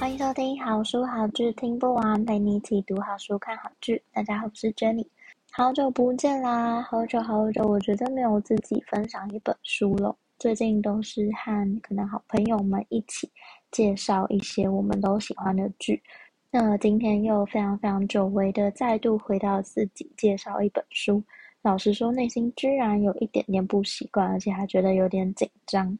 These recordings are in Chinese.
欢迎收听好书好剧听不完，陪你一起读好书、看好剧。大家好，我是 Jenny，好久不见啦！好久好久，我觉得没有自己分享一本书了。最近都是和可能好朋友们一起介绍一些我们都喜欢的剧。那今天又非常非常久违的再度回到自己介绍一本书，老实说，内心居然有一点点不习惯，而且还觉得有点紧张。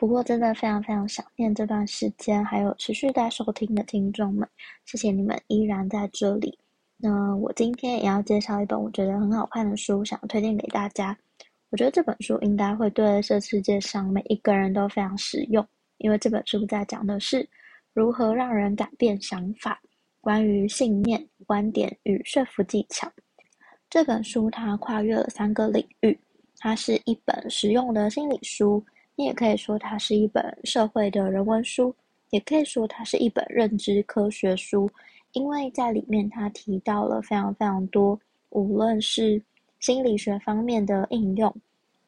不过，真的非常非常想念这段时间，还有持续在收听的听众们，谢谢你们依然在这里。那我今天也要介绍一本我觉得很好看的书，想要推荐给大家。我觉得这本书应该会对这世界上每一个人都非常实用，因为这本书在讲的是如何让人改变想法，关于信念、观点与说服技巧。这本书它跨越了三个领域，它是一本实用的心理书。也可以说它是一本社会的人文书，也可以说它是一本认知科学书，因为在里面它提到了非常非常多，无论是心理学方面的应用，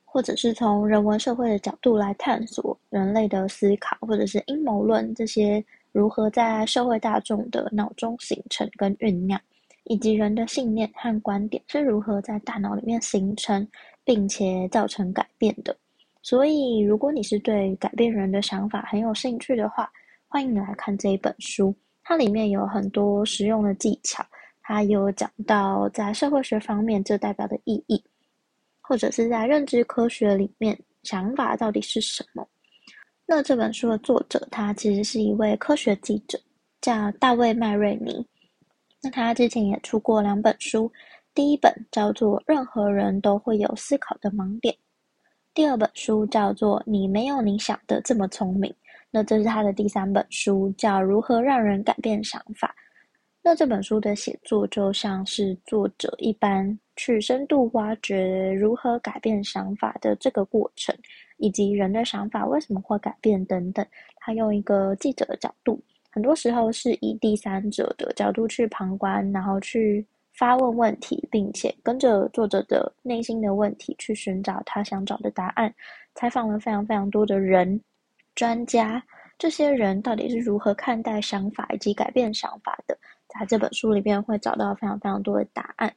或者是从人文社会的角度来探索人类的思考，或者是阴谋论这些如何在社会大众的脑中形成跟酝酿，以及人的信念和观点是如何在大脑里面形成，并且造成改变的。所以，如果你是对改变人的想法很有兴趣的话，欢迎你来看这一本书。它里面有很多实用的技巧，它有讲到在社会学方面这代表的意义，或者是在认知科学里面想法到底是什么。那这本书的作者，他其实是一位科学记者，叫大卫麦瑞尼。那他之前也出过两本书，第一本叫做《任何人都会有思考的盲点》。第二本书叫做《你没有你想的这么聪明》，那这是他的第三本书，叫《如何让人改变想法》。那这本书的写作就像是作者一般，去深度挖掘如何改变想法的这个过程，以及人的想法为什么会改变等等。他用一个记者的角度，很多时候是以第三者的角度去旁观，然后去。发问问题，并且跟着作者的内心的问题去寻找他想找的答案。采访了非常非常多的人、专家，这些人到底是如何看待想法以及改变想法的？在这本书里面会找到非常非常多的答案。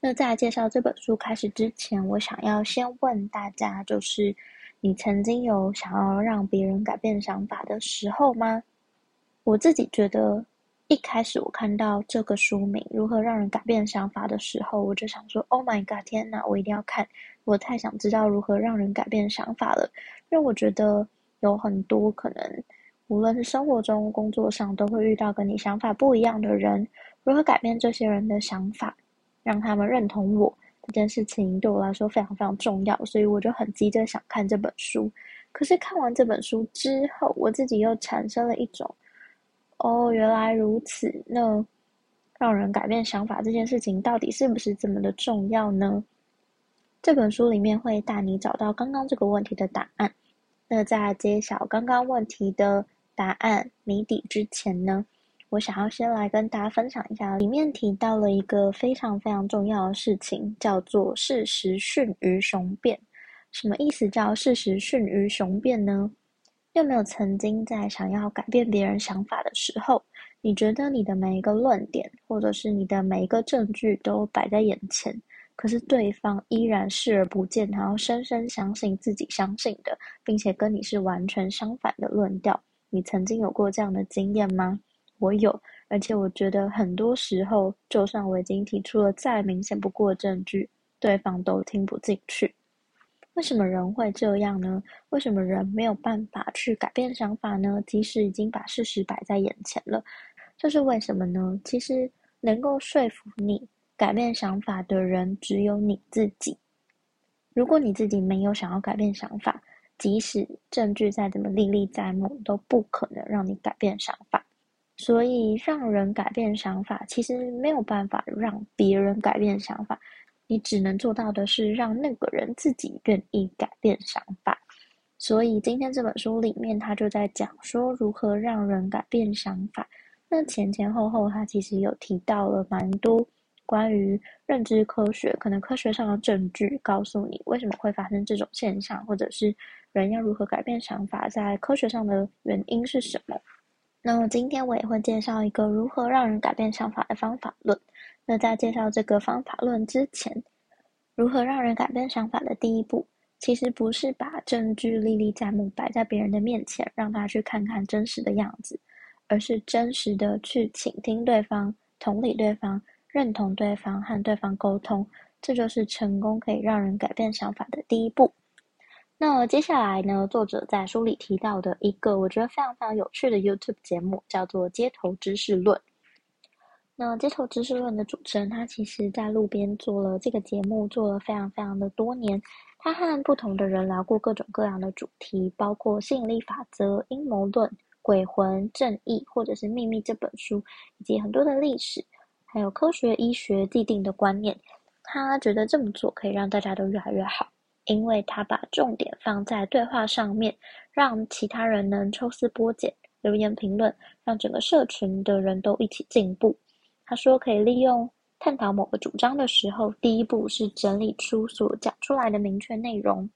那在介绍这本书开始之前，我想要先问大家，就是你曾经有想要让别人改变想法的时候吗？我自己觉得。一开始我看到这个书名《如何让人改变想法》的时候，我就想说：“Oh my god，天哪！我一定要看！我太想知道如何让人改变想法了。”因为我觉得有很多可能，无论是生活中、工作上，都会遇到跟你想法不一样的人。如何改变这些人的想法，让他们认同我这件事情，对我来说非常非常重要。所以我就很急着想看这本书。可是看完这本书之后，我自己又产生了一种。哦，原来如此。那让人改变想法这件事情，到底是不是这么的重要呢？这本书里面会带你找到刚刚这个问题的答案。那在揭晓刚刚问题的答案谜底之前呢，我想要先来跟大家分享一下，里面提到了一个非常非常重要的事情，叫做事实逊于雄辩。什么意思叫事实逊于雄辩呢？有没有曾经在想要改变别人想法的时候，你觉得你的每一个论点，或者是你的每一个证据都摆在眼前，可是对方依然视而不见，然后深深相信自己相信的，并且跟你是完全相反的论调？你曾经有过这样的经验吗？我有，而且我觉得很多时候，就算我已经提出了再明显不过的证据，对方都听不进去。为什么人会这样呢？为什么人没有办法去改变想法呢？即使已经把事实摆在眼前了，这是为什么呢？其实能够说服你改变想法的人只有你自己。如果你自己没有想要改变想法，即使证据再怎么历历在目，都不可能让你改变想法。所以让人改变想法，其实没有办法让别人改变想法，你只能做到的是让那个人自己愿意改变想法。所以今天这本书里面，他就在讲说如何让人改变想法。那前前后后，他其实有提到了蛮多关于认知科学，可能科学上的证据告诉你为什么会发生这种现象，或者是人要如何改变想法，在科学上的原因是什么。那么今天我也会介绍一个如何让人改变想法的方法论。那在介绍这个方法论之前，如何让人改变想法的第一步，其实不是把证据历历在目摆在别人的面前，让他去看看真实的样子，而是真实的去倾听对方、同理对方、认同对方和对方沟通，这就是成功可以让人改变想法的第一步。那接下来呢，作者在书里提到的一个我觉得非常非常有趣的 YouTube 节目，叫做《街头知识论》。那《街头知识论》的主持人，他其实在路边做了这个节目，做了非常非常的多年。他和不同的人聊过各种各样的主题，包括吸引力法则、阴谋论、鬼魂、正义，或者是《秘密》这本书，以及很多的历史，还有科学、医学既定的观念。他觉得这么做可以让大家都越来越好，因为他把重点放在对话上面，让其他人能抽丝剥茧、留言评论，让整个社群的人都一起进步。他说可以利用。探讨某个主张的时候，第一步是整理出所讲出来的明确内容；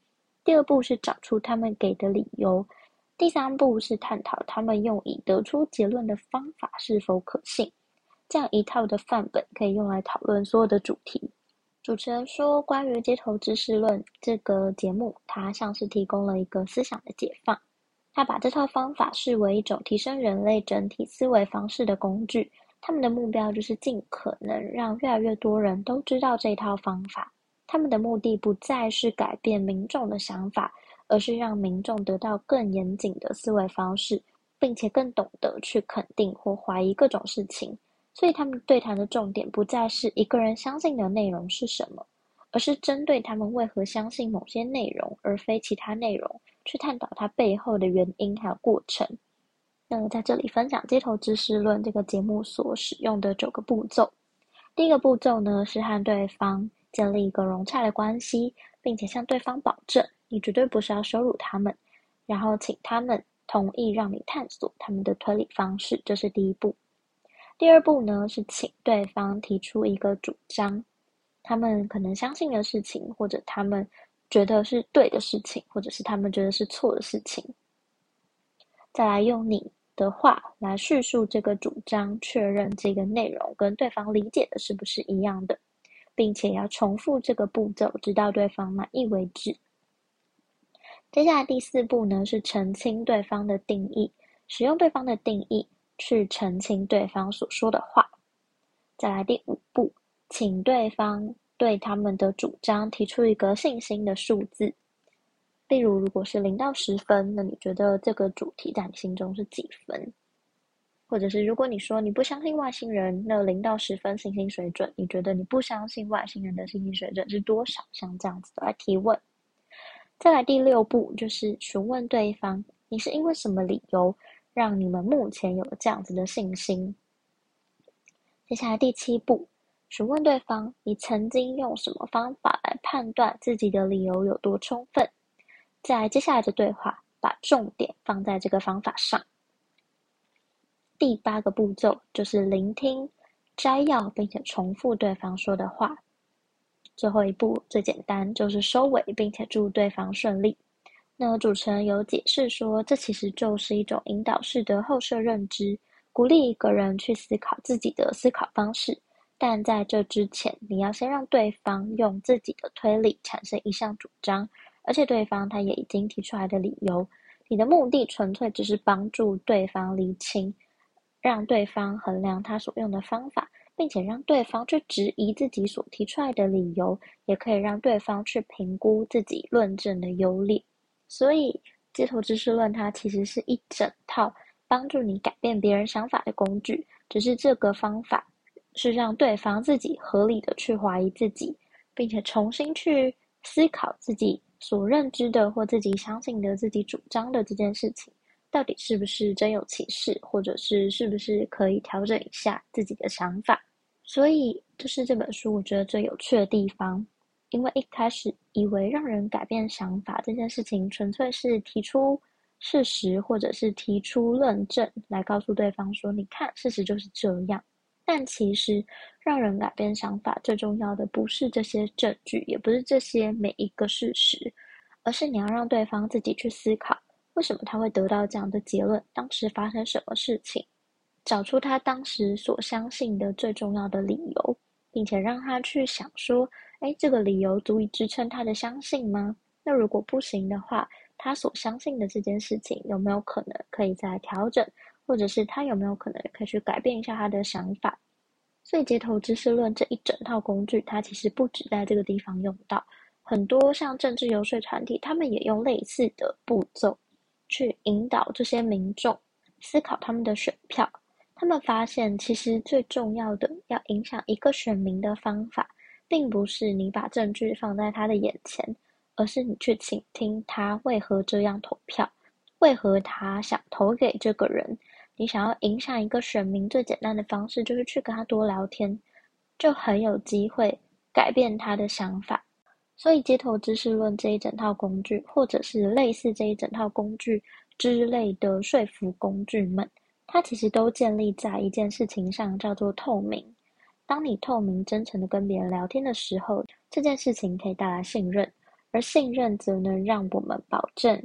第二步是找出他们给的理由；第三步是探讨他们用以得出结论的方法是否可信。这样一套的范本可以用来讨论所有的主题。主持人说，关于街头知识论这个节目，它像是提供了一个思想的解放。他把这套方法视为一种提升人类整体思维方式的工具。他们的目标就是尽可能让越来越多人都知道这套方法。他们的目的不再是改变民众的想法，而是让民众得到更严谨的思维方式，并且更懂得去肯定或怀疑各种事情。所以，他们对谈的重点不再是一个人相信的内容是什么，而是针对他们为何相信某些内容，而非其他内容，去探讨它背后的原因还有过程。那在这里分享《街头知识论》这个节目所使用的九个步骤。第一个步骤呢，是和对方建立一个融洽的关系，并且向对方保证，你绝对不是要羞辱他们，然后请他们同意让你探索他们的推理方式，这是第一步。第二步呢，是请对方提出一个主张，他们可能相信的事情，或者他们觉得是对的事情，或者是他们觉得是错的事情。再来用你的话来叙述这个主张，确认这个内容跟对方理解的是不是一样的，并且要重复这个步骤，直到对方满意为止。接下来第四步呢，是澄清对方的定义，使用对方的定义去澄清对方所说的话。再来第五步，请对方对他们的主张提出一个信心的数字。例如，如果是零到十分，那你觉得这个主题在你心中是几分？或者是如果你说你不相信外星人，那零到十分信心水准，你觉得你不相信外星人的信心水准是多少？像这样子的来提问。再来第六步，就是询问对方，你是因为什么理由让你们目前有这样子的信心？接下来第七步，询问对方，你曾经用什么方法来判断自己的理由有多充分？在接下来的对话，把重点放在这个方法上。第八个步骤就是聆听、摘要并且重复对方说的话。最后一步最简单，就是收尾并且祝对方顺利。那主持人有解释说，这其实就是一种引导式的后设认知，鼓励一个人去思考自己的思考方式。但在这之前，你要先让对方用自己的推理产生一项主张。而且对方他也已经提出来的理由，你的目的纯粹只是帮助对方厘清，让对方衡量他所用的方法，并且让对方去质疑自己所提出来的理由，也可以让对方去评估自己论证的优劣。所以，街头知识论它其实是一整套帮助你改变别人想法的工具，只是这个方法是让对方自己合理的去怀疑自己，并且重新去思考自己。所认知的或自己相信的、自己主张的这件事情，到底是不是真有其事，或者是是不是可以调整一下自己的想法。所以，这是这本书我觉得最有趣的地方。因为一开始以为让人改变想法这件事情，纯粹是提出事实，或者是提出论证来告诉对方说：“你看，事实就是这样。”但其实，让人改变想法最重要的不是这些证据，也不是这些每一个事实，而是你要让对方自己去思考，为什么他会得到这样的结论，当时发生什么事情，找出他当时所相信的最重要的理由，并且让他去想说。诶，这个理由足以支撑他的相信吗？那如果不行的话，他所相信的这件事情有没有可能可以再调整，或者是他有没有可能可以去改变一下他的想法？所以街头知识论这一整套工具，它其实不止在这个地方用到，很多像政治游说团体，他们也用类似的步骤去引导这些民众思考他们的选票。他们发现，其实最重要的要影响一个选民的方法。并不是你把证据放在他的眼前，而是你去倾听他为何这样投票，为何他想投给这个人。你想要影响一个选民，最简单的方式就是去跟他多聊天，就很有机会改变他的想法。所以，街头知识论这一整套工具，或者是类似这一整套工具之类的说服工具们，它其实都建立在一件事情上，叫做透明。当你透明、真诚的跟别人聊天的时候，这件事情可以带来信任，而信任则能让我们保证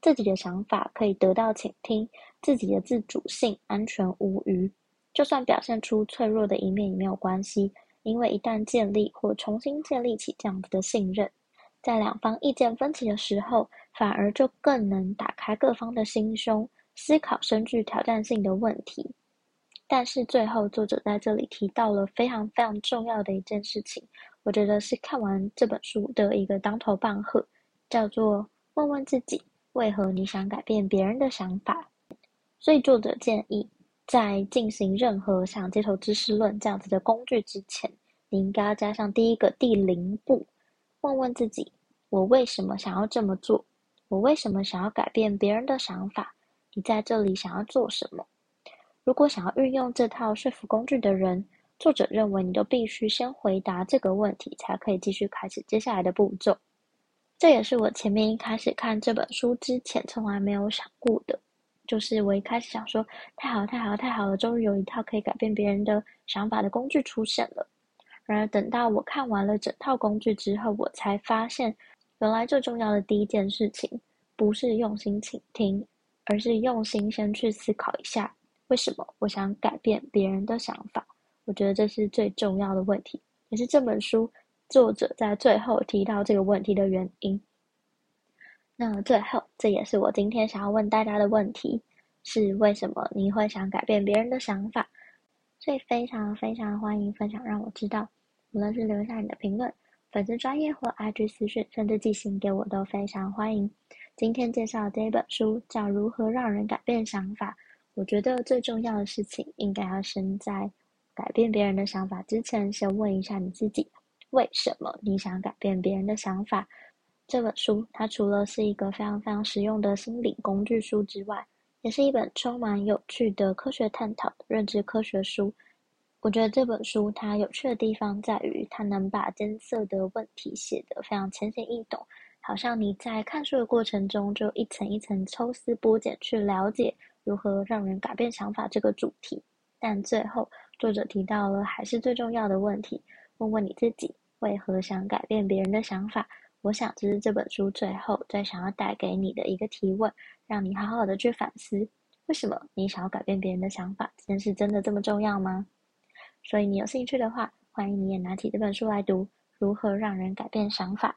自己的想法可以得到倾听，自己的自主性安全无虞。就算表现出脆弱的一面也没有关系，因为一旦建立或重新建立起这样子的信任，在两方意见分歧的时候，反而就更能打开各方的心胸，思考深具挑战性的问题。但是最后，作者在这里提到了非常非常重要的一件事情，我觉得是看完这本书的一个当头棒喝，叫做问问自己为何你想改变别人的想法。所以作者建议，在进行任何像街头知识论这样子的工具之前，你应该要加上第一个第零步，问问自己：我为什么想要这么做？我为什么想要改变别人的想法？你在这里想要做什么？如果想要运用这套说服工具的人，作者认为你都必须先回答这个问题，才可以继续开始接下来的步骤。这也是我前面一开始看这本书之前从来没有想过的，就是我一开始想说，太好了，太好了，太好了，终于有一套可以改变别人的想法的工具出现了。然而等到我看完了整套工具之后，我才发现，原来最重要的第一件事情，不是用心倾听，而是用心先去思考一下。为什么我想改变别人的想法？我觉得这是最重要的问题，也是这本书作者在最后提到这个问题的原因。那最后，这也是我今天想要问大家的问题：是为什么你会想改变别人的想法？所以非常非常欢迎分享，让我知道。无论是留下你的评论、粉丝专业或 IG 私讯，甚至寄信给我，都非常欢迎。今天介绍的这本书叫《如何让人改变想法》。我觉得最重要的事情，应该要先在改变别人的想法之前，先问一下你自己：为什么你想改变别人的想法？这本书它除了是一个非常非常实用的心理工具书之外，也是一本充满有趣的科学探讨的认知科学书。我觉得这本书它有趣的地方在于，它能把艰涩的问题写得非常浅显易懂，好像你在看书的过程中就一层一层抽丝剥茧去了解。如何让人改变想法这个主题，但最后作者提到了还是最重要的问题：问问你自己为何想改变别人的想法。我想这是这本书最后最想要带给你的一个提问，让你好好的去反思：为什么你想要改变别人的想法？这件事真的这么重要吗？所以你有兴趣的话，欢迎你也拿起这本书来读：如何让人改变想法。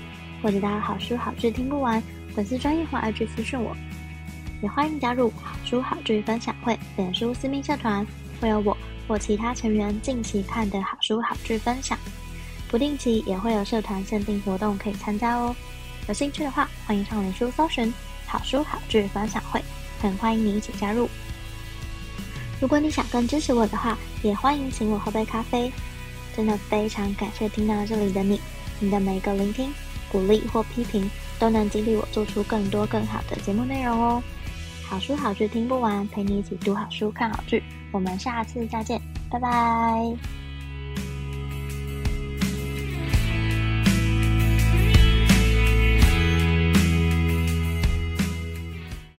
或者大家好书好剧听不完粉丝专业或 IG 私讯我，也欢迎加入好书好剧分享会脸书私密社团，会有我或其他成员近期看的好书好剧分享，不定期也会有社团限定活动可以参加哦。有兴趣的话，欢迎上脸书搜寻好书好剧分享会，很欢迎你一起加入。如果你想更支持我的话，也欢迎请我喝杯咖啡。真的非常感谢听到这里的你，你的每一个聆听。鼓励或批评都能激励我做出更多更好的节目内容哦。好书好剧听不完，陪你一起读好书、看好剧。我们下次再见，拜拜。